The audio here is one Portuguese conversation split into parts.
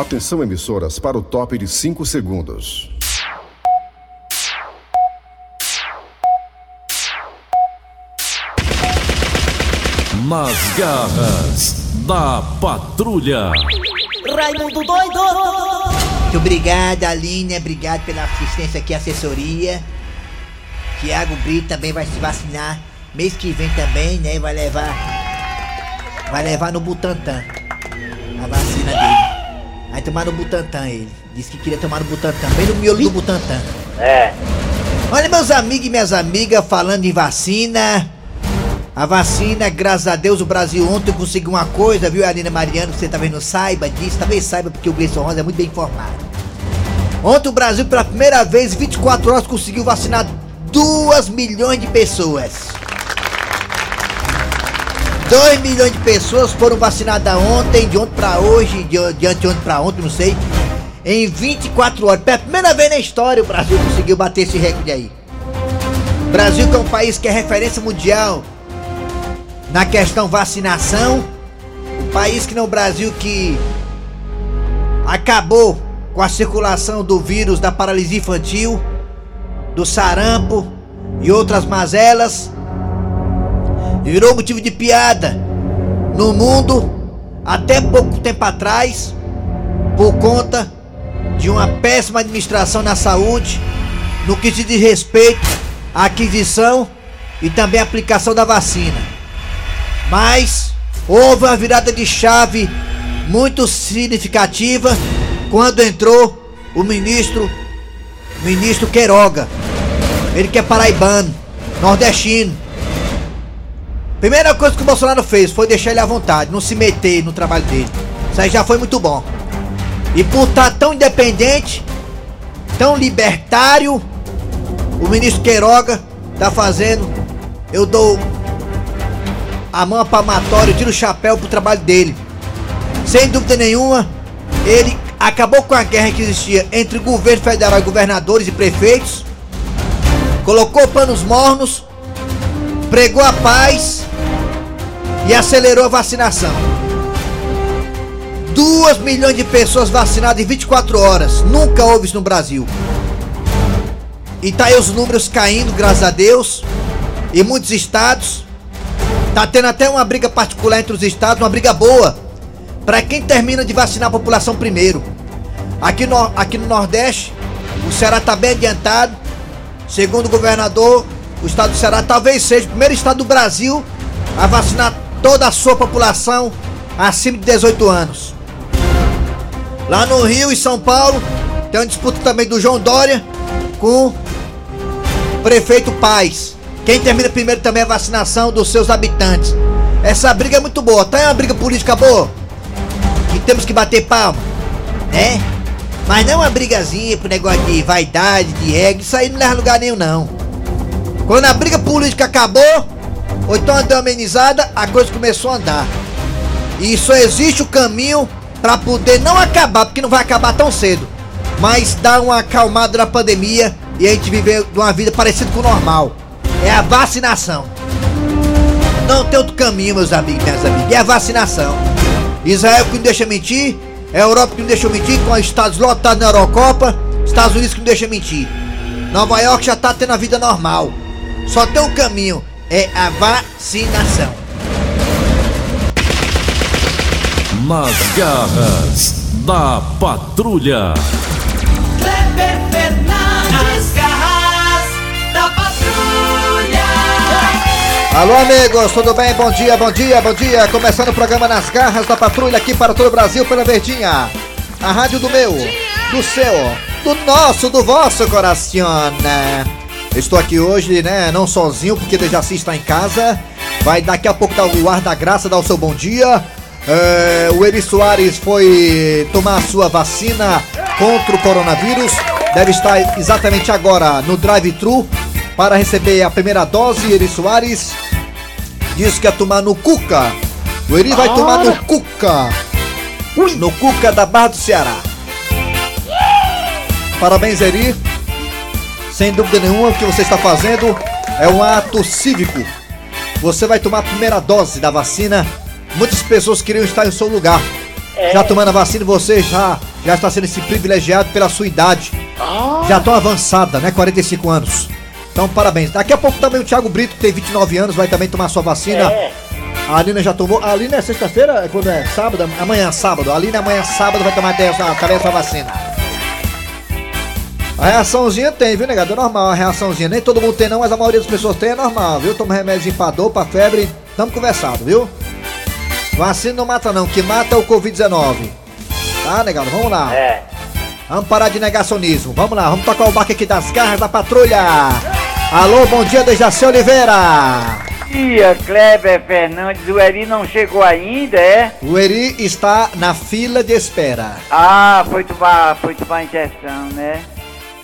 Atenção, emissoras, para o top de 5 segundos. Nas garras da patrulha. Raimundo doido! Muito obrigado, Aline. Obrigado pela assistência aqui, assessoria. Tiago Brito também vai se vacinar. Mês que vem também, né? Vai levar. Vai levar no Butantan. A vacina dele. Vai tomar no Butantan ele. Disse que queria tomar no Butantan. Bem no miolo do Butantan. É. Olha, meus amigos e minhas amigas, falando em vacina. A vacina, graças a Deus, o Brasil ontem conseguiu uma coisa, viu, Alina Mariano? Que você talvez não saiba disso, talvez saiba porque o Gleison Rosa é muito bem informado. Ontem o Brasil, pela primeira vez, 24 horas, conseguiu vacinar 2 milhões de pessoas. 2 milhões de pessoas foram vacinadas ontem, de ontem pra hoje, de, de anteontem pra ontem, não sei. Em 24 horas. Pela primeira vez na história o Brasil conseguiu bater esse recorde aí. Brasil que é um país que é referência mundial na questão vacinação. Um país que no Brasil que acabou com a circulação do vírus da paralisia infantil, do sarampo e outras mazelas. E virou motivo de piada no mundo até pouco tempo atrás por conta de uma péssima administração na saúde no que se diz respeito à aquisição e também aplicação da vacina. Mas houve uma virada de chave muito significativa quando entrou o ministro ministro Queiroga. Ele que é paraibano, nordestino. Primeira coisa que o Bolsonaro fez foi deixar ele à vontade, não se meter no trabalho dele. Isso aí já foi muito bom. E por estar tão independente, tão libertário, o ministro Queiroga tá fazendo. Eu dou a mão palmatória, tiro o chapéu pro trabalho dele. Sem dúvida nenhuma, ele acabou com a guerra que existia entre o governo federal governadores e prefeitos, colocou panos mornos, pregou a paz e acelerou a vacinação. 2 milhões de pessoas vacinadas em 24 horas. Nunca houve isso no Brasil. E tá aí os números caindo, graças a Deus. Em muitos estados. Tá tendo até uma briga particular entre os estados, uma briga boa. Para quem termina de vacinar a população primeiro. Aqui no, aqui no Nordeste, o Ceará tá bem adiantado. Segundo o governador, o estado do Ceará talvez seja o primeiro estado do Brasil a vacinar toda a sua população acima de 18 anos. Lá no Rio e São Paulo, tem uma disputa também do João Dória com o prefeito Paz. Quem termina primeiro também a vacinação dos seus habitantes. Essa briga é muito boa, tá? É uma briga política boa. Que temos que bater palma, né? Mas não uma brigazinha pro negócio de vaidade, de ego, isso aí não leva lugar nenhum, não. Quando a briga política acabou, ou então deu amenizada, a coisa começou a andar. E só existe o caminho para poder não acabar, porque não vai acabar tão cedo, mas dar uma acalmada na pandemia e a gente viver uma vida parecida com o normal. É a vacinação. Não tem outro caminho, meus amigos, minhas amigas. É a vacinação. Israel que não deixa mentir, a Europa que não deixa mentir, com os estados lotados na Eurocopa, Estados Unidos que não deixa mentir. Nova York já tá tendo a vida normal. Só tem um caminho, é a vacinação. Nas garras da patrulha. Kleber Fernandes, garras da patrulha. Alô, amigos, tudo bem? Bom dia, bom dia, bom dia. Começando o programa Nas Garras da Patrulha aqui para todo o Brasil pela Verdinha. A rádio do meu, do seu, do nosso, do vosso coração. Estou aqui hoje, né, não sozinho, porque Dejaci está em casa. Vai daqui a pouco dar o ar da graça, dar o seu bom dia. É, o Eri Soares foi tomar a sua vacina contra o coronavírus. Deve estar exatamente agora no drive-thru para receber a primeira dose. Eri Soares diz que ia tomar no Cuca. O Eri vai tomar no Cuca. No Cuca da Barra do Ceará. Parabéns, Eri. Sem dúvida nenhuma, o que você está fazendo é um ato cívico. Você vai tomar a primeira dose da vacina. Muitas pessoas queriam estar em seu lugar. já tomando a vacina, você já, já está sendo esse privilegiado pela sua idade. Já tão avançada, né? 45 anos. Então, parabéns. Daqui a pouco também o Thiago Brito, que tem 29 anos, vai também tomar sua vacina. É. A Alina já tomou. A Alina é sexta-feira? É Quando é sábado? Amanhã é sábado. A Alina amanhã é sábado vai tomar a sua vacina. A reaçãozinha tem, viu, negado? É normal a reaçãozinha. Nem todo mundo tem, não, mas a maioria das pessoas tem, é normal, viu? Toma remédio pra dor, pra febre. Tamo conversado, viu? Vacina não mata, não. Que mata é o Covid-19. Tá, negado? Vamos lá. É. Vamos parar de negacionismo. Vamos lá, vamos tocar o barco aqui das garras da patrulha. Alô, bom dia, Dejaci Oliveira. Dia, Kleber Fernandes, o Eri não chegou ainda, é? O Eri está na fila de espera. Ah, foi tomar, foi tomar injeção, né?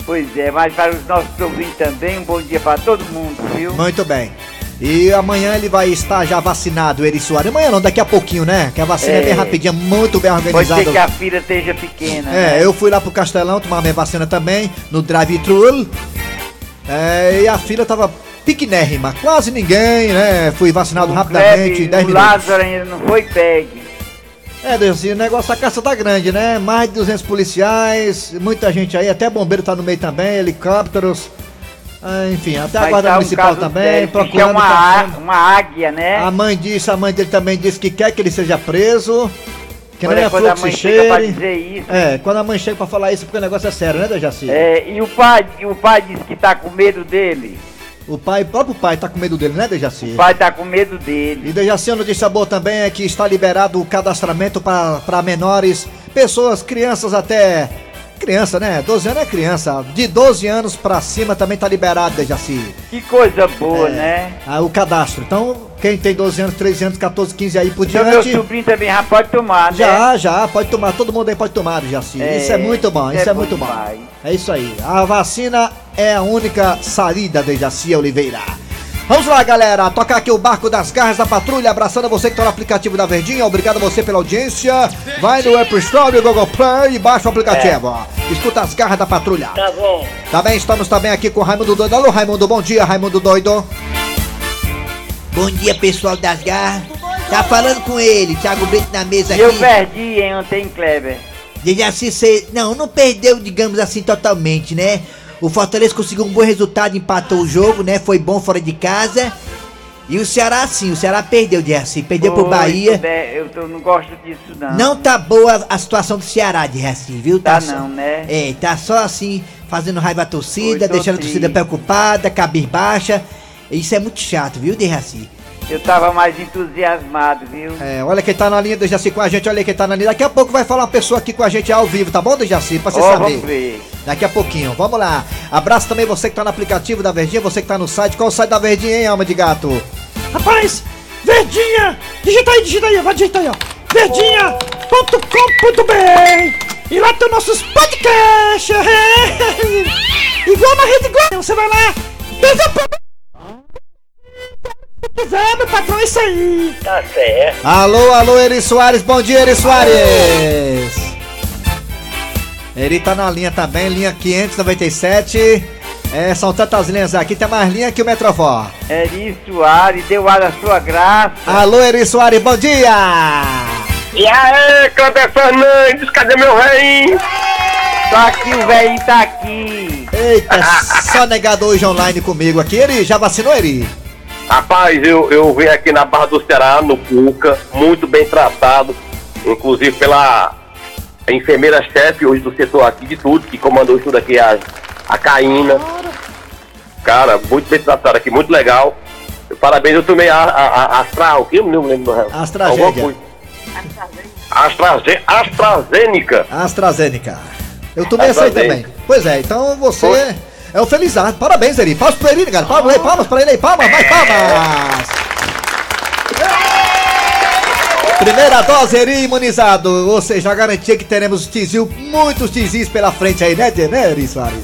Pois é, mas para os nossos ouvintes também, um bom dia para todo mundo, viu? Muito bem. E amanhã ele vai estar já vacinado, o Eri Soares. Amanhã não, daqui a pouquinho, né? Que a vacina é, É. bem rapidinha, muito bem Pode organizada. ser que a fila esteja pequena. né? É, eu fui lá pro Castelão tomar minha vacina também, no drive-thru. É, e a fila tava pequenérrima, quase ninguém, né? Fui vacinado O rapidamente, em Kleber, 10 o minutos. Lázaro ainda não foi pegue. É, Deus, assim, o negócio da caça tá grande, né? Mais de 200 policiais, muita gente aí, até bombeiro tá no meio também, helicópteros. ah, enfim, até a Mas guarda municipal também, sério, que é procurando. uma, uma águia, né? A mãe disse, a mãe dele também disse que quer que ele seja preso. Que não Olha, é quando a mãe chega pra dizer isso. É, quando a mãe chega pra falar isso, porque o negócio é sério, né, Dejaci? É, e o pai, e o pai disse que tá com medo dele. O pai, o próprio pai tá com medo dele, né, Dejaci? O pai tá com medo dele. E Dejaci, a notícia boa também é que está liberado o cadastramento para menores, pessoas, crianças até. Criança, né? 12 anos é criança. De 12 anos pra cima também tá liberado, Dejaci. Que coisa boa, É, né? ah, o cadastro. Então, quem tem 12 anos, 13 anos, 14, 15 aí por Então meu diante. sobrinho também já pode tomar, né? Já, já, pode tomar, todo mundo aí pode tomar, Jaci. É, isso é muito bom, isso é é, muito bom demais. É isso aí. A vacina é a única saída de Jaci Oliveira. Vamos lá, galera. Tocar aqui o barco das garras da patrulha. Abraçando você que tá no aplicativo da Verdinha. Obrigado a você pela audiência. Vai no Apple Store, Google Play e baixa o aplicativo. Escuta as garras da patrulha. Tá bom. Também estamos também aqui com o Raimundo Doido. Alô, Raimundo, bom dia, Raimundo Doido. Bom dia, pessoal das garras. Tá falando com ele, Thiago Brito na mesa E eu aqui. perdi, hein, ontem, Kleber. Dejaci, cê... Não, não perdeu, digamos assim, totalmente, né? O Fortaleza conseguiu um bom resultado, empatou o jogo, né? Foi bom fora de casa. E o Ceará, sim, o Ceará perdeu, Dejaci. Perdeu pro Oi, Bahia. tudo bem, Eu tô- não gosto disso, não. Não tá boa a situação do Ceará, Dejaci, viu? Tá só- não, né? É, tá só assim, fazendo raiva à torcida, Oi, deixando a torcida preocupada, cabisbaixa. Isso é muito chato, viu, Dejaci? Eu tava mais entusiasmado, viu? É, olha quem tá na linha, Dejaci, com a gente. Olha quem tá na linha. Daqui a pouco vai falar uma pessoa aqui com a gente ao vivo, tá bom, Dejaci? Pra você Ó, saber. vamos ver. Daqui a pouquinho, vamos lá. Abraço também você que tá no aplicativo da Verdinha, você que tá no site. Qual o site da Verdinha, hein, alma de gato? Rapaz, Verdinha! Digita aí, digita aí, vai digitar aí, ó. Verdinha.com.br E lá tem nossos podcasts! Igual na Rede Globo, você vai lá, desde a Se quiser, meu patrão, é isso aí! Tá certo. Alô, alô, Eri Soares, bom dia, Eri Soares! Eri tá na linha também, linha 597. É, são tantas linhas aqui, tem mais linha que o Metrofor. Eri Soares, deu ar da sua graça. Alô, Eri Soares, bom dia! E aí, Kleber Fernandes, cadê meu rei? Só que o velhinho tá aqui. Eita, só negado hoje online comigo aqui. Eri, já vacinou, Eri? Rapaz, eu, eu vim aqui na Barra do Ceará, no Cuca, muito bem tratado, inclusive pela enfermeira-chefe hoje do setor aqui de tudo, que comandou tudo aqui, a, a Caína. Cara, muito bem tratado aqui, muito legal. Parabéns, eu tomei a, a, a Astra, o que? Eu não lembro. AstraZeneca. Alguma coisa. Astraze, AstraZeneca. AstraZeneca. Eu tomei essa aí também. AstraZeneca. Pois é, então você é um felizardo. Parabéns, Eri. Palmas pro Eri, cara. Palmas aí, palmas pra ele aí. Palmas, mais palmas. Primeira dose, Eri imunizado. Ou seja, a garantia que teremos tizil, muitos tizis pela frente aí, né, né, Eri Soares?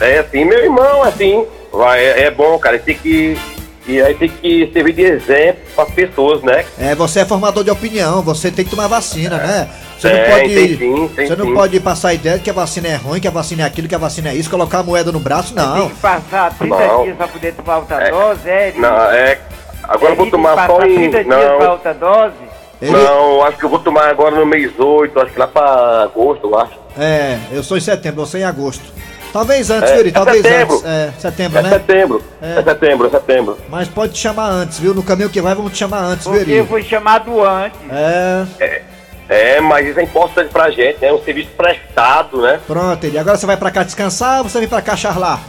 É assim, meu irmão, assim, vai, é, é bom, cara, tem que. E aí tem que servir de exemplo para as pessoas, né? É, você é formador de opinião, você tem que tomar vacina, né? Você Tem, não pode. tem sim, tem você não sim. pode passar a ideia de que a vacina é ruim, que a vacina é aquilo, que a vacina é isso, colocar a moeda no braço, Tem não. que passar 30 Não. dias pra poder tomar outra É. dose, é? Não, é. Agora eu vou tem tomar só em. 30 dias pra Não, outra dose? Ele- Não, acho que eu vou tomar agora no mês 8, acho que lá pra agosto, eu acho. É, eu sou em setembro, você em agosto. Talvez antes, É, viu, Eri? é Talvez setembro. antes. É, setembro, É né? setembro, É. é. setembro, é setembro. Mas pode te chamar antes, viu? No caminho que vai, vamos te chamar antes, viu, Porque Eri? foi chamado antes. É, É, mas isso é importante pra gente, né? Um serviço prestado, né? pronto, Eri. Agora você vai pra cá descansar ou você vem pra cá charlar?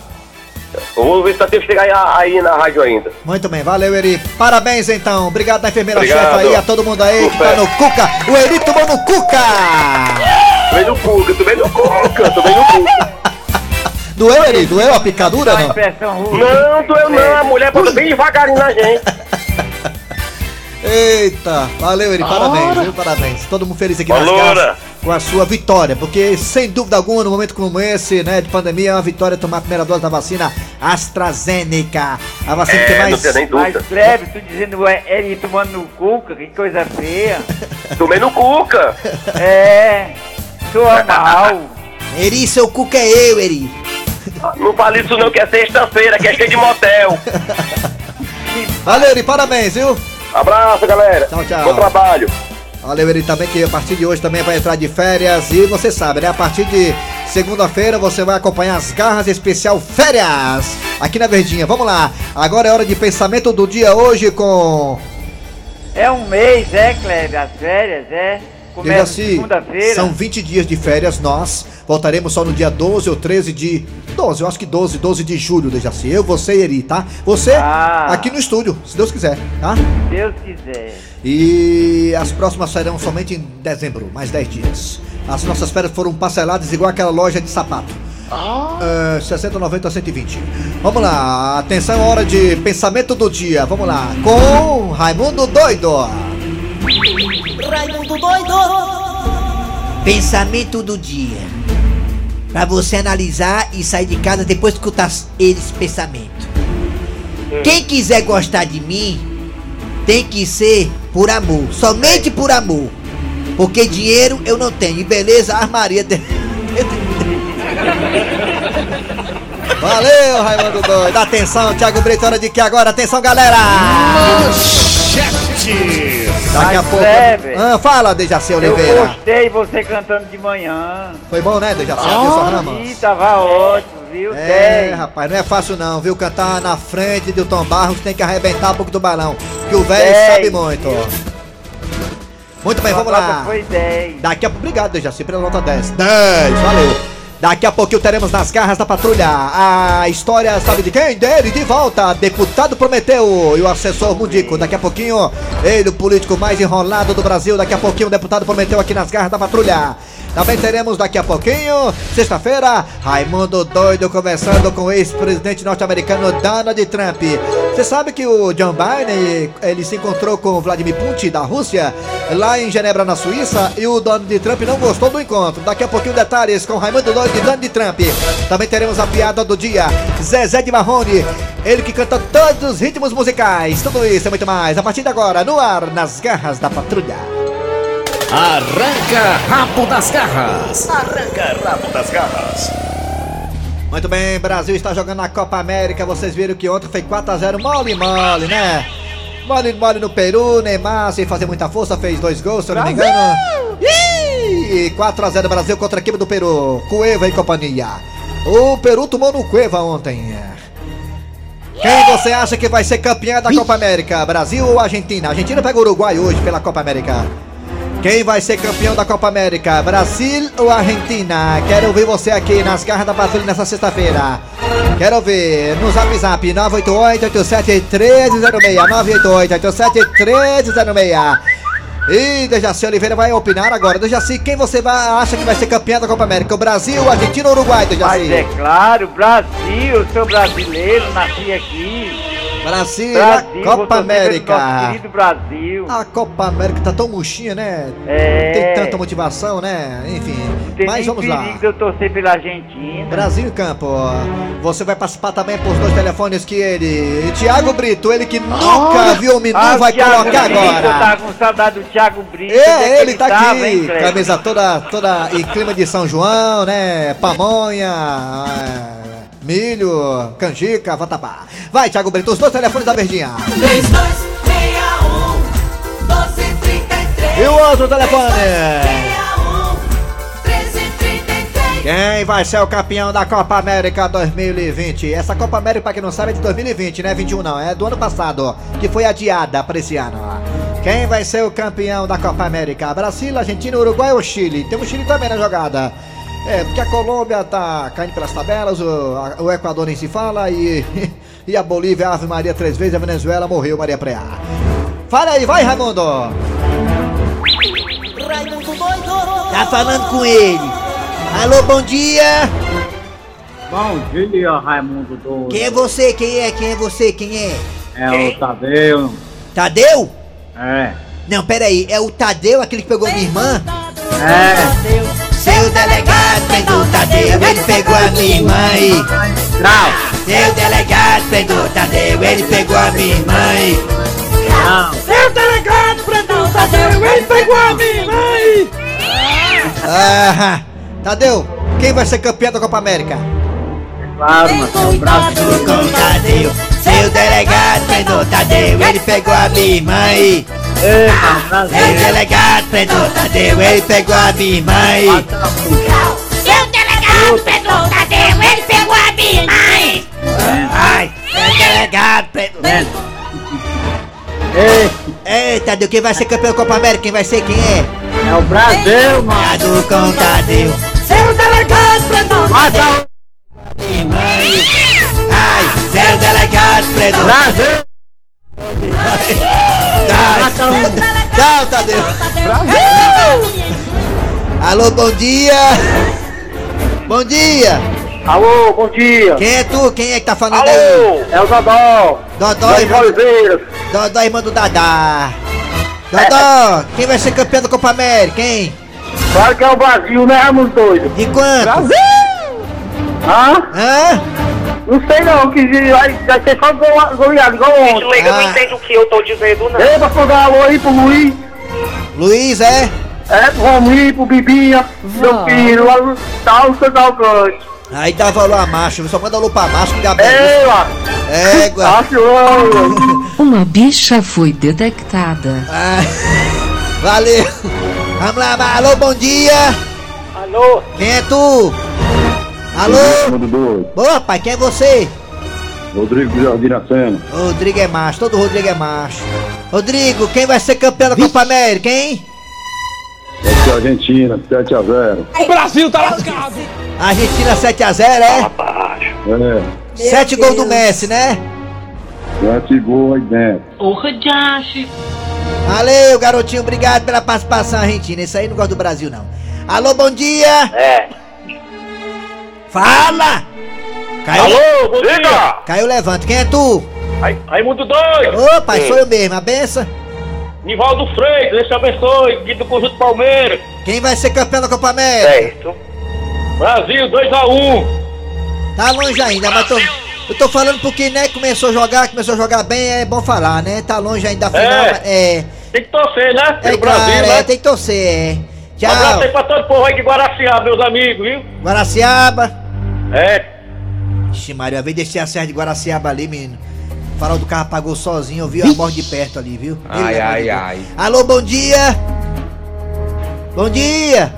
Eu vou ver se dá tempo de chegar aí, aí na rádio ainda. Muito bem, valeu, Eri. Parabéns, então. Obrigado da enfermeira-chefe aí, a todo mundo aí que tá no Cuca. O Eri tomou no Cuca! Tô bem no Cuca, tô bem no Cuca, tô bem no Cuca. Doeu, Eri? Doeu a picadura, não? Não, doeu não, a mulher bota bem devagarinho na gente. Eita, valeu, Eri. Parabéns, viu? Parabéns. Todo mundo feliz aqui nas Valora. casas com a sua vitória. Porque, sem dúvida alguma, no momento como esse, né, de pandemia, é uma vitória tomar a primeira dose da vacina AstraZeneca. A vacina que É, mais. não tem nem Mas, dúvida. Cleber, tu dizendo é, ele tomando no cuca, que coisa feia. Tomei no Cuca. É, soa mal. Eri, seu Cuca é eu, Eri. Não fale isso não, que é sexta-feira, que é cheio de motel. Valeu, Eri. Parabéns, viu? Abraço, galera. Tchau, tchau. Bom trabalho. Valeu, ele também, que a partir de hoje também vai entrar de férias. E você sabe, né? A partir de segunda-feira você vai acompanhar as garras especial férias aqui na Verdinha. Vamos lá. Agora é hora de pensamento do dia hoje com. É um mês, é, Cleber? As férias, é? Começa segunda-feira. São 20 dias de férias. Nós voltaremos só no dia 12 ou 13 de. 12, eu acho que 12, 12 de julho, Dejaci. Eu, você e Eri, tá? Você Ah. aqui no estúdio, se Deus quiser, tá? Deus quiser. E as próximas serão somente em dezembro, mais 10 dias. As nossas férias foram parceladas igual aquela loja de sapato. É, 60, 90, 120. Vamos lá, atenção, hora de pensamento do dia. Vamos lá, com Raimundo Doido. Raimundo doido! Pensamento do dia. Pra você analisar e sair de casa depois de escutar eles pensamento. Quem quiser gostar de mim, tem que ser por amor. Somente por amor. Porque dinheiro eu não tenho. E beleza, armaria. De... Valeu, Raimundo Doido. Atenção, Thiago Brito, hora de que agora? Atenção, galera! Daqui a pouco. Ah, fala, Dejaci Eu Oliveira. gostei você cantando de manhã. Foi bom, né, Dejaci? Ramos. Ih, tava ótimo, viu? É, rapaz, não é fácil não, viu? Cantar na frente do Tom Barros tem que arrebentar um pouco do balão. Que o velho sabe muito. Muito bem, vamos lá. Foi 10. Daqui a Obrigado, Dejaci, pela nota 10. 10, valeu. Daqui a pouquinho teremos nas garras da patrulha a história, sabe de quem? Dele, de volta. Deputado Prometeu e o assessor Mundico. Daqui a pouquinho, ele, o político mais enrolado do Brasil. Daqui a pouquinho, o deputado Prometeu aqui nas garras da patrulha. Também teremos daqui a pouquinho, sexta-feira, Raimundo Doido conversando com o ex-presidente norte-americano Donald Trump. Você sabe que o John Biden, ele se encontrou com Vladimir Putin da Rússia, lá em Genebra, na Suíça, e o Donald Trump não gostou do encontro. Daqui a pouquinho detalhes com Raimundo Doido e Donald Trump. Também teremos a piada do dia, Zezé de Marrone, ele que canta todos os ritmos musicais. Tudo isso e muito mais, a partir de agora, no ar, nas garras da patrulha. Arranca rabo das garras. Muito bem, Brasil está jogando a Copa América. Vocês viram que ontem foi 4x0 mole mole, né? Mole mole no Peru, Neymar sem fazer muita força fez dois gols, se eu não me engano. Ih, 4x0 Brasil contra a equipe do Peru, Cueva e companhia. O Peru tomou no Cueva ontem. Quem você acha que vai ser campeã da Copa América? Brasil ou Argentina? A Argentina pega o Uruguai hoje pela Copa América. Quem vai ser campeão da Copa América? Brasil ou Argentina? Quero ouvir você aqui nas garras da patrulha nessa sexta-feira. Quero ouvir no zap zap 988-87-1306 E Dejaci Oliveira vai opinar agora. Dejaci, quem você vai, acha que vai ser campeão da Copa América? O Brasil, Argentina ou Uruguai, Mas é Dejaci? claro, Brasil, sou brasileiro, nasci aqui. Brasil, Brasil, Copa pelo América. Querido Brasil. A Copa América tá tão murchinha, né? É. Não tem tanta motivação, né? Enfim. Tem Mas vamos lá. eu torcer pela Argentina. Brasil em campo. Você vai participar também por dois telefones que ele. Thiago Brito, ele que nunca viu o Minu, Ah, vai Thiago colocar Brito, agora. Eu tava com saudade do Thiago Brito. é É, que ele tá tava, aqui, hein, camisa toda, toda em clima de São João, né? Pamonha, é, milho, canjica, vatapá. Vai, Thiago Brito, os dois telefones da Verdinha. 3261 1233 E o outro telefone? 1333. Quem vai ser o campeão da Copa América 2020? Essa Copa América, pra quem não sabe, é de 2020, né? 21 não, é do ano passado, que foi adiada pra esse ano. Quem vai ser o campeão da Copa América? Brasil, Argentina, Uruguai ou Chile? Tem o Chile também na jogada. É, porque a Colômbia tá caindo pelas tabelas, o, a- o Equador nem se fala e, e a Bolívia, Ave Maria três vezes, a Venezuela morreu, Maria Preá. Fala aí, vai Raimundo! Raimundo doido. Tá falando com ele. Alô, bom dia. Bom dia, Raimundo Doido. Quem é você? Quem é? Quem é você? Quem é? É o Tadeu. Tadeu? É. Não, peraí. É o Tadeu, aquele que pegou minha irmã? É. Seu delegado prendeu o Tadeu, ele pegou a minha irmã e... Não. Seu delegado prendeu o Tadeu, ele pegou a minha irmã e... Não. Seu delegado prendeu o Tadeu, ele pegou a minha mãe! Ah, Tadeu, quem vai ser campeão da Copa América? Claro, mas é o Brasil. Com o Tadeu, seu delegado prendeu o Tadeu, ele pegou a minha irmã e... Ei, Brasil. Seu delegado prendeu o Tadeu, ele pegou a minha irmã e... Seu delegado pegou o Tadeu, ele pegou a minha mãe! Ai, seu delegado prendeu... Ei, Ei, Tadeu, quem vai ser campeão da Copa América? Quem vai ser? Quem é? é o Brasil, mano. Cuidado com o Tadeu. Seu delegado prendeu o Mata o Ai, seu delegado prendeu. Brasil. Tchau, Tadeu. Alô, bom dia. Bom dia. Alô, bom dia. Quem é tu? Quem é que tá falando aí? Alô, é o Dodó. Dodó, irmão, Oliveira. Dodó, irmão do Dadá. Dodó, quem vai ser campeão da Copa América, hein? Claro que é o Brasil, né, Raimundo doido? De quanto? Hã? Hã? Não sei não, que vai, vai ser só gol- goleado, igual ontem. Leiga não Ah. entende o que eu tô dizendo, não. Ei, pra dar alô aí pro Luiz, Luiz, é? é, pro Rominho, pro Bibinha, meu filho, lá no tal, Central Grande. Aí dá valor a macho, só manda alô pra macho que dá bem. Ei, lá, Égua. Uma bicha foi detectada. Ah, valeu. Vamos lá, alô, bom dia. Alô, Quem é tu? Alô? Doido. Boa, pai, quem é você? Rodrigo Jardim Sena. Rodrigo é macho, todo Rodrigo é macho. Rodrigo, quem vai ser campeão da Copa América, hein? Essa é a Argentina, 7 a 0 O Brasil tá lascado! Argentina 7x0, é? É, 7 gols do Messi, né? 7 gols aí dentro. Valeu, garotinho, obrigado pela participação argentina. Isso aí não gosta do Brasil, não. Alô, bom dia! É. Fala! Caiu, Alô, bom dia. Caiu, levanta. Quem é tu? Raimundo doido. Ô, pai, sou eu mesmo. A benção. Nivaldo Freitas, Deus te abençoe, aqui do Conjunto Palmeiras. Quem vai ser campeão da Copa América? Certo. Brasil 2x1. Tá longe ainda, mas tô, eu tô falando porque, né, começou a jogar, começou a jogar bem, é bom falar, né? Tá longe ainda da final, É. mas é. Tem que torcer, né? É Pelo claro, Brasil, é, né? tem que torcer, é. Um abraço aí Tchau, pra todo o povo aí de Guaraciaba, meus amigos, viu? Guaraciaba. É. Ixi, Maria, vem descer a serra de Guaraciaba ali, menino. O farol do carro apagou sozinho, eu vi a morte de perto ali, viu? Ai, ai, ai. Alô, bom dia! Bom dia!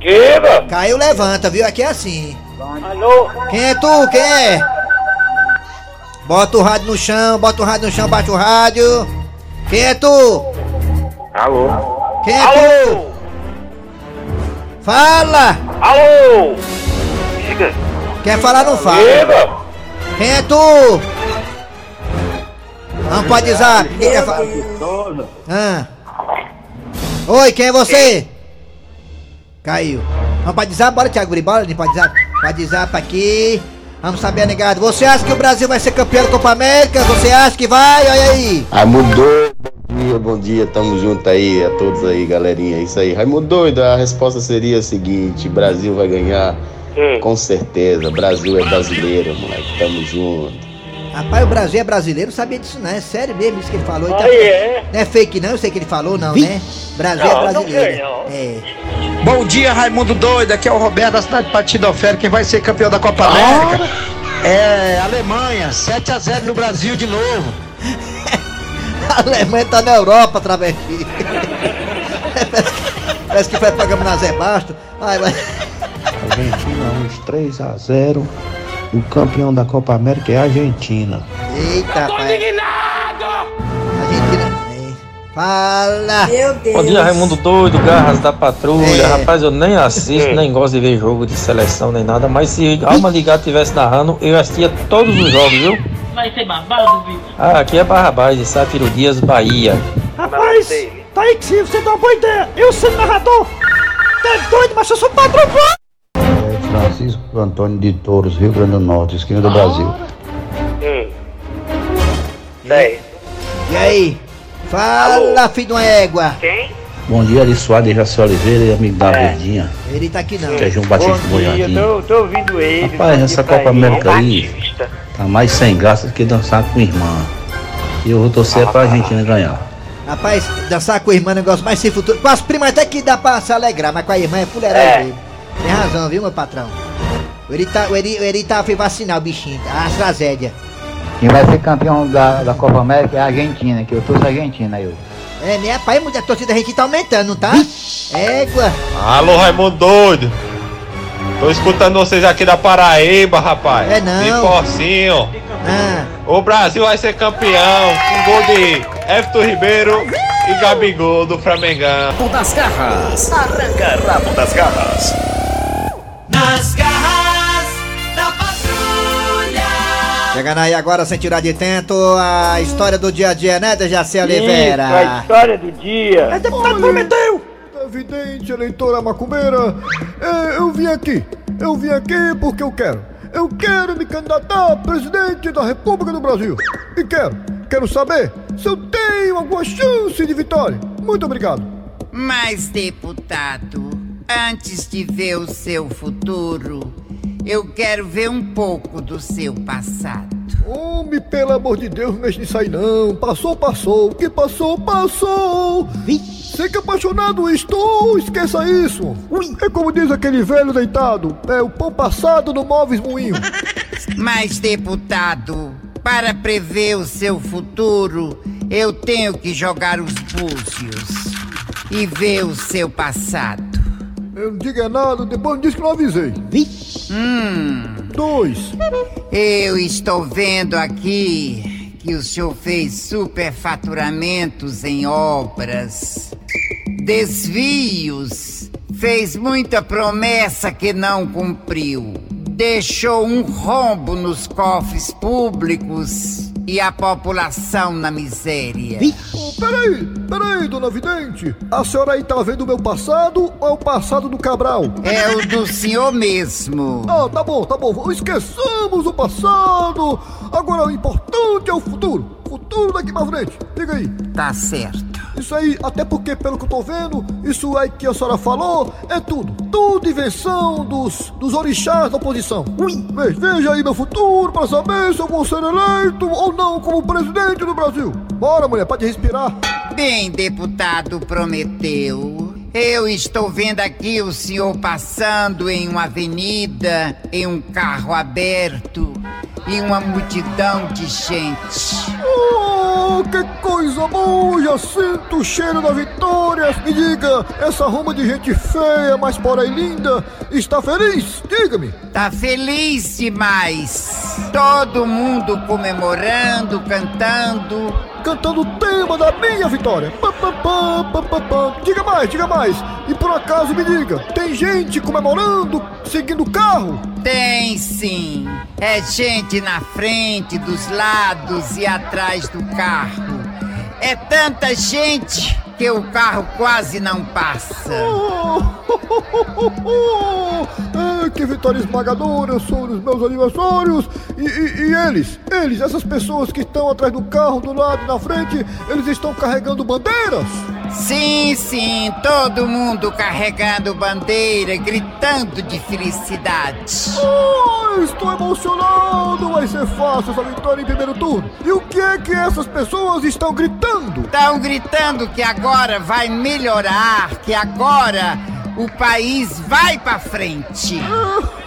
Queba. Caiu, levanta, viu? Aqui é assim. Alô. Quem é tu? Quem é? Bota o rádio no chão, bota o rádio no chão, bate o rádio. Quem é tu? Alô. Quem é tu? Fala! Alô. Quer falar, não fala. Quem é tu? Não pode usar. Ninguém quer falar. Ah. Oi, quem é você? Caiu. Vamos pra WhatsApp, bora, Thiago Guri, bora, pode WhatsApp. Pode WhatsApp aqui. Vamos saber, negado. Você acha que o Brasil vai ser campeão da Copa América? Você acha que vai? Olha aí. Raimundo doido, bom dia, bom dia, tamo junto aí, a todos aí, galerinha, é isso aí. Raimundo doido, a resposta seria a seguinte, Brasil vai ganhar, com certeza, Brasil é brasileiro, moleque, tamo junto. Rapaz, o Brasil é brasileiro, não sabia disso não. É sério mesmo isso que ele falou. Então, é. Não é fake não, eu sei que ele falou não, né? Brasil Não, é não brasileiro. sei, não. É. Bom dia, Raimundo Doido. Aqui é o Roberto da cidade de Patidofera. Quem vai ser campeão da Copa América é Alemanha. 7x0 no Brasil de novo. A Alemanha tá na Europa, travesti. Parece que foi programa na Zé Basto. Ai, mas... Argentina uns 3 a 0 O campeão da Copa América é a Argentina. Eita, rapaz. Argentina. é. Fala! Meu Bom dia, Raimundo Doido, Garras da Patrulha. Rapaz, eu nem assisto, nem gosto de ver jogo de seleção nem nada, mas se Alma Gato tivesse narrando, eu assistia todos os jogos, viu? Vai ser babado, Vitor. Ah, aqui é Barrabás, de Sátiro Dias, Bahia. Rapaz, tá aí que se você dá uma boa ideia. Eu sou narrador. Tá doido, mas eu sou padrão. É Francisco Antônio de Touros, Rio Grande do Norte, esquina do Brasil. E aí? Fala, filho de uma égua. Quem? Bom dia, Ari Soares, Jaci Oliveira e amigo da Verdinha. Ele tá aqui não. Que é João Batista Bom dia, tô, tô ouvindo ele. Rapaz, essa Copa. América aí tá mais sem graça do que dançar com irmã. E eu vou torcer pra Argentina ganhar. Rapaz, dançar com a irmã é um negócio mais sem futuro. Com as primas até que dá pra se alegrar, mas com a irmã é fuleiragem É. Tem razão, viu, meu patrão? O Eri tá, o Eri, o Eri tá, foi vacinar o bichinho, a AstraZeneca. Quem vai ser campeão da, da Copa América é a Argentina, que eu torço a Argentina, eu. É, né, rapaz, a torcida da gente tá aumentando, não tá? Égua. Alô, Raimundo Doido. Tô escutando vocês aqui da Paraíba, rapaz. É não. De Porcinho. Ah. O Brasil vai ser campeão com gol de Everton Ribeiro e Gabigol do Flamengão. Rabo das garras. Arranca rabo das garras. Chegando aí agora, sem tirar de tento, a história do dia a dia, né, Dejaci Oliveira? Isso, a história do dia. É deputado Prometeu. Evidente, eleitora macumbeira, é, eu vim aqui, eu vim aqui porque eu quero. Eu quero me candidatar a presidente da República do Brasil. E quero, quero saber se eu tenho alguma chance de vitória. Muito obrigado. Mas, deputado, antes de ver o seu futuro, eu quero ver um pouco do seu passado. Homem, pelo amor de Deus, não mexe nisso aí não. Passou, passou. O que passou, passou. Sei que apaixonado estou, esqueça isso. É como diz aquele velho deitado. É o pão passado no móveis moinho. Mas, deputado, para prever o seu futuro, eu tenho que jogar os búzios e ver o seu passado. Eu não digo é nada, depois diz que não avisei. Hum. Dois. Eu estou vendo aqui que o senhor fez superfaturamentos em obras, desvios, fez muita promessa que não cumpriu, deixou um rombo nos cofres públicos e a população na miséria. Oh, peraí, peraí, dona Vidente. A senhora aí tá vendo o meu passado ou é o passado do Cabral? É o do senhor mesmo. Ah, tá bom, tá bom. Esqueçamos o passado. Agora o importante é o futuro. Futuro daqui pra frente. Diga aí. Tá certo. Isso aí, até porque, pelo que eu tô vendo, isso aí que a senhora falou é tudo. Tudo invenção dos, dos orixás da oposição. Ve- Veja aí meu futuro para saber se eu vou ser eleito ou não como presidente do Brasil. Bora, mulher, pode respirar. Bem, deputado Prometeu, eu estou vendo aqui o senhor passando em uma avenida, em um carro aberto e uma multidão de gente. Oh, que coisa boa! Já sinto o cheiro da vitória. Me diga, essa ruma de gente feia, mas porém linda, está feliz? Diga-me. Tá feliz demais. Todo mundo comemorando, cantando. Cantando o tema da minha vitória. Pam, pam, pam. Diga mais, diga mais. E por acaso me diga, tem gente comemorando, seguindo o carro? Tem sim. É gente na frente, dos lados e atrás do carro. É tanta gente que o carro quase não passa. Ah, que vitória esmagadora sobre os meus aniversários! E, e- e eles, eles, essas pessoas que estão atrás do carro, do lado na frente, eles estão carregando bandeiras? Sim, sim, todo mundo carregando bandeira, gritando de felicidade. Oh, estou emocionado! Vai ser fácil essa vitória em primeiro turno! E o que é que essas pessoas estão gritando? Estão gritando que agora vai melhorar, que agora o país vai pra frente.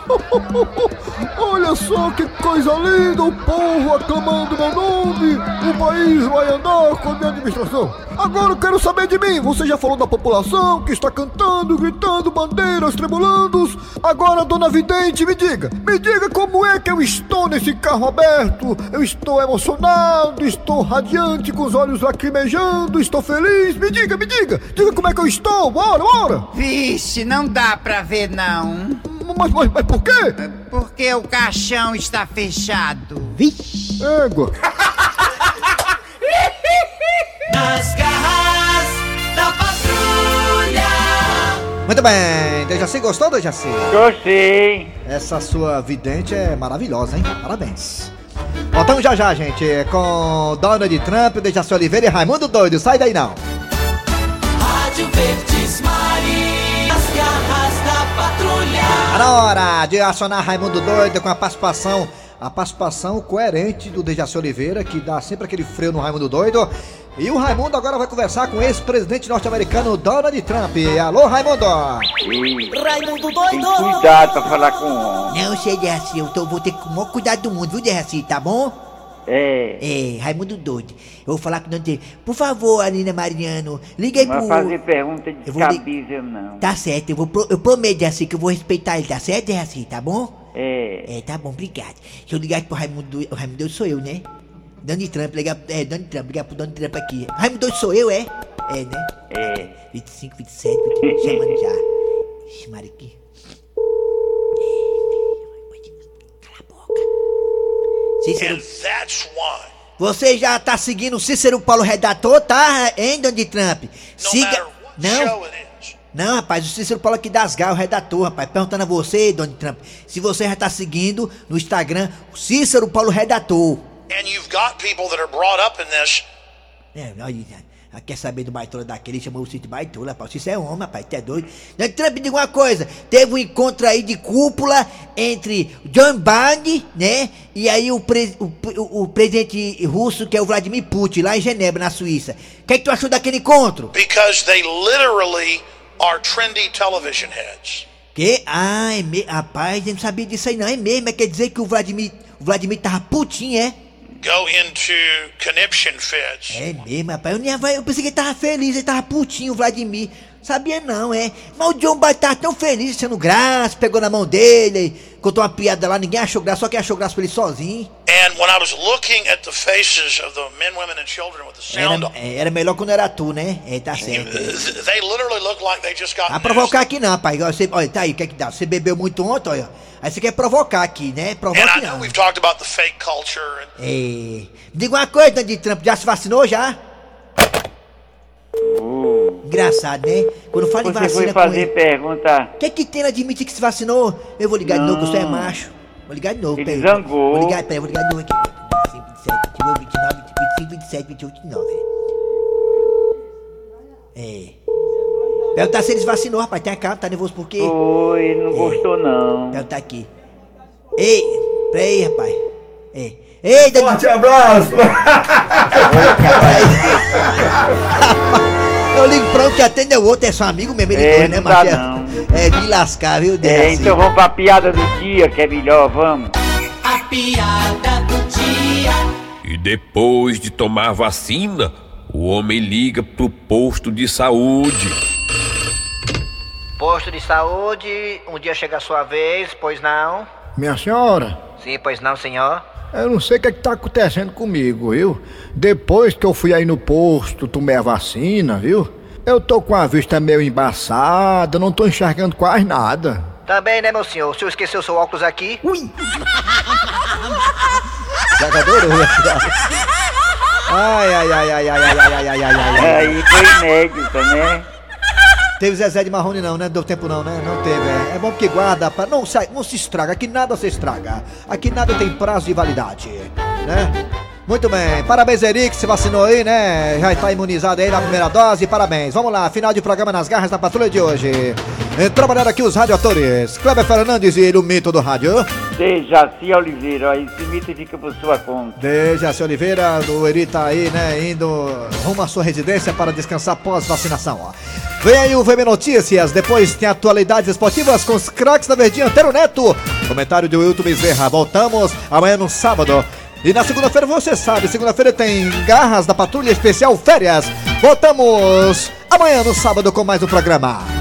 Olha só que coisa linda, o povo aclamando meu nome. O país vai andar com a minha administração. Agora eu quero saber de mim. Você já falou da população que está cantando, gritando, bandeiras tremulando. Agora, dona Vidente, me diga. Me diga como é que eu estou nesse carro aberto. Eu estou emocionado, estou radiante, com os olhos lacrimejando, estou feliz. Me diga, me diga. Diga como é que eu estou. Bora, bora. Vixe, não dá pra ver não. Mas, mas, mas por quê? Porque o caixão está fechado. Vixe. Égua. Nas garras da patrulha. Muito bem, Dejaci, gostou, Dejaci? Gostei. Essa sua vidente é maravilhosa, hein? Parabéns. Voltamos já já, gente, com Donald Trump, Dejaci Oliveira e Raimundo Doido. Sai daí não. Tá na hora de acionar Raimundo Doido com a participação, a participação coerente do Dejaci Oliveira, que dá sempre aquele freio no Raimundo Doido. E o Raimundo agora vai conversar com o ex-presidente norte-americano Donald Trump. Alô, Raimundo! Raimundo Tem cuidado pra falar com o homem. Não, sei, Dejaci, eu tô, vou ter o maior cuidado do mundo, viu, Dejaci, tá bom? É. É, Raimundo doido. Eu vou falar com o Dante. Por favor, Alina Mariano, liga aí Não pro... vai fazer pergunta li- descabível, não. Tá certo, eu, vou pro... eu prometo, Dejaci, que eu vou respeitar ele, tá certo, Dejaci, tá bom? É. É, tá bom, obrigado. Deixa eu ligar aqui pro Raimundo Doido. O Raimundo Doido sou eu, né? Donald Trump, ligar... É, Donald Trump, ligar pro Donald Trump aqui. Raimundo Doido sou eu, é? É, né? É. 25, 27, 28, chamando já. Ixi, Mari, aqui. Cícero... Você já tá seguindo o Cícero Paulo Redator, tá? Hein, Donald Trump? Siga... Não... Não, rapaz, o Cícero Paulo aqui das Gal, o redator, rapaz, perguntando a você, Donald Trump, se você já tá seguindo no Instagram o Cícero Paulo Redator. And you've got people that are brought up in this. É, olha, quer saber do baitola daquele, chamou o de baitola, rapaz, o Cícero é homem, rapaz, tu é doido. Donald Trump, diga uma coisa, teve um encontro aí de cúpula entre John Biden, né, e aí o, pre- o, o- presidente russo, que é o Vladimir Putin, lá em Genebra, na Suíça. O que, é que tu achou daquele encontro? Because they literally are trendy television heads. Que? Ah, é mesmo. Rapaz, eu não sabia disso aí não. É mesmo, é quer dizer que o Vladimir. O Vladimir tava putinho, é? Go into conniption fits. É mesmo, rapaz. Eu, nem, eu pensei que ele tava feliz, ele tava putinho, o Vladimir. Sabia não, é. Mas o John Biden tava tão feliz, sendo graça, pegou na mão dele, contou uma piada lá, ninguém achou graça, só quem achou graça foi ele sozinho. And when I was looking at the faces of the men, women, and children with the sound Era, é, era melhor quando era tu, né? É, tá certo. th- they literally look like they just got Vai provocar aqui não, rapaz. Olha, Você, olha, tá aí, o que é que dá? Você bebeu muito ontem, olha. Aí você quer provocar aqui, né? Know não. we've talked about the fake culture. And É. Me diga uma coisa, Donald Trump, já se vacinou já? Engraçado, né? Quando fala em Você vacina foi com fazer ele. pergunta. O que é que tem admitir que se vacinou? Eu vou ligar de novo, você é Não. macho. Vou ligar de novo, Ele peraí. zangou. Vou ligar, peraí, vou ligar de novo aqui. 25, 27, 29, 25, 27, 28, 29. É. Perguntar se ele se vacinou, rapaz. Tem a cara, tá nervoso por quê? Foi, ele não gostou não. Perguntar aqui. Ei, peraí, rapaz. É. Ei. Forte abraço. Eu ligo pra um que atende o outro, é só amigo mesmo, ele É, dois, né, não dá Matias? não. É de lascar, viu, É, Dejaci? então vamos pra piada do dia, que é melhor, vamos. A piada do dia. E depois de tomar vacina, o homem liga pro posto de saúde. Posto de saúde, um dia chega a sua vez, pois não? Minha senhora, Sim, pois não, senhor? Eu não sei o que, é que tá acontecendo comigo, viu? Depois que eu fui aí no posto, tomei a vacina, viu? Eu tô com a vista meio embaçada, não tô enxergando quase nada. Também, né, meu senhor? O senhor esqueceu seu óculos aqui? Ui! Jogador, Ai, ai, ai, ai, ai, ai, ai, ai, ai, ai, ai. Aí foi inédita, né? Teve Zezé de Marrone não, né? Deu tempo não, né? Não teve, é. É bom porque guarda, pra... não, sai, não se estraga, aqui nada se estraga. Aqui nada tem prazo de validade, né? Muito bem, parabéns Eric, se vacinou aí, né? Já está imunizado aí na primeira dose, parabéns. Vamos lá, final de programa nas garras da patrulha de hoje. Em trabalhar aqui os radioatores. Kleber Fernandes e o mito do rádio. Dejaci Oliveira, esse mito fica por sua conta. Dejaci Oliveira, o Eri tá aí, né, indo rumo à sua residência para descansar pós-vacinação. Vem aí o VM Notícias, depois tem atualidades esportivas com os craques da Verdinha, Antero Neto. Comentário de Wilton Bezerra. Voltamos amanhã no sábado. E na segunda-feira, você sabe, segunda-feira tem Garras da Patrulha Especial Férias. Voltamos amanhã no sábado com mais um programa.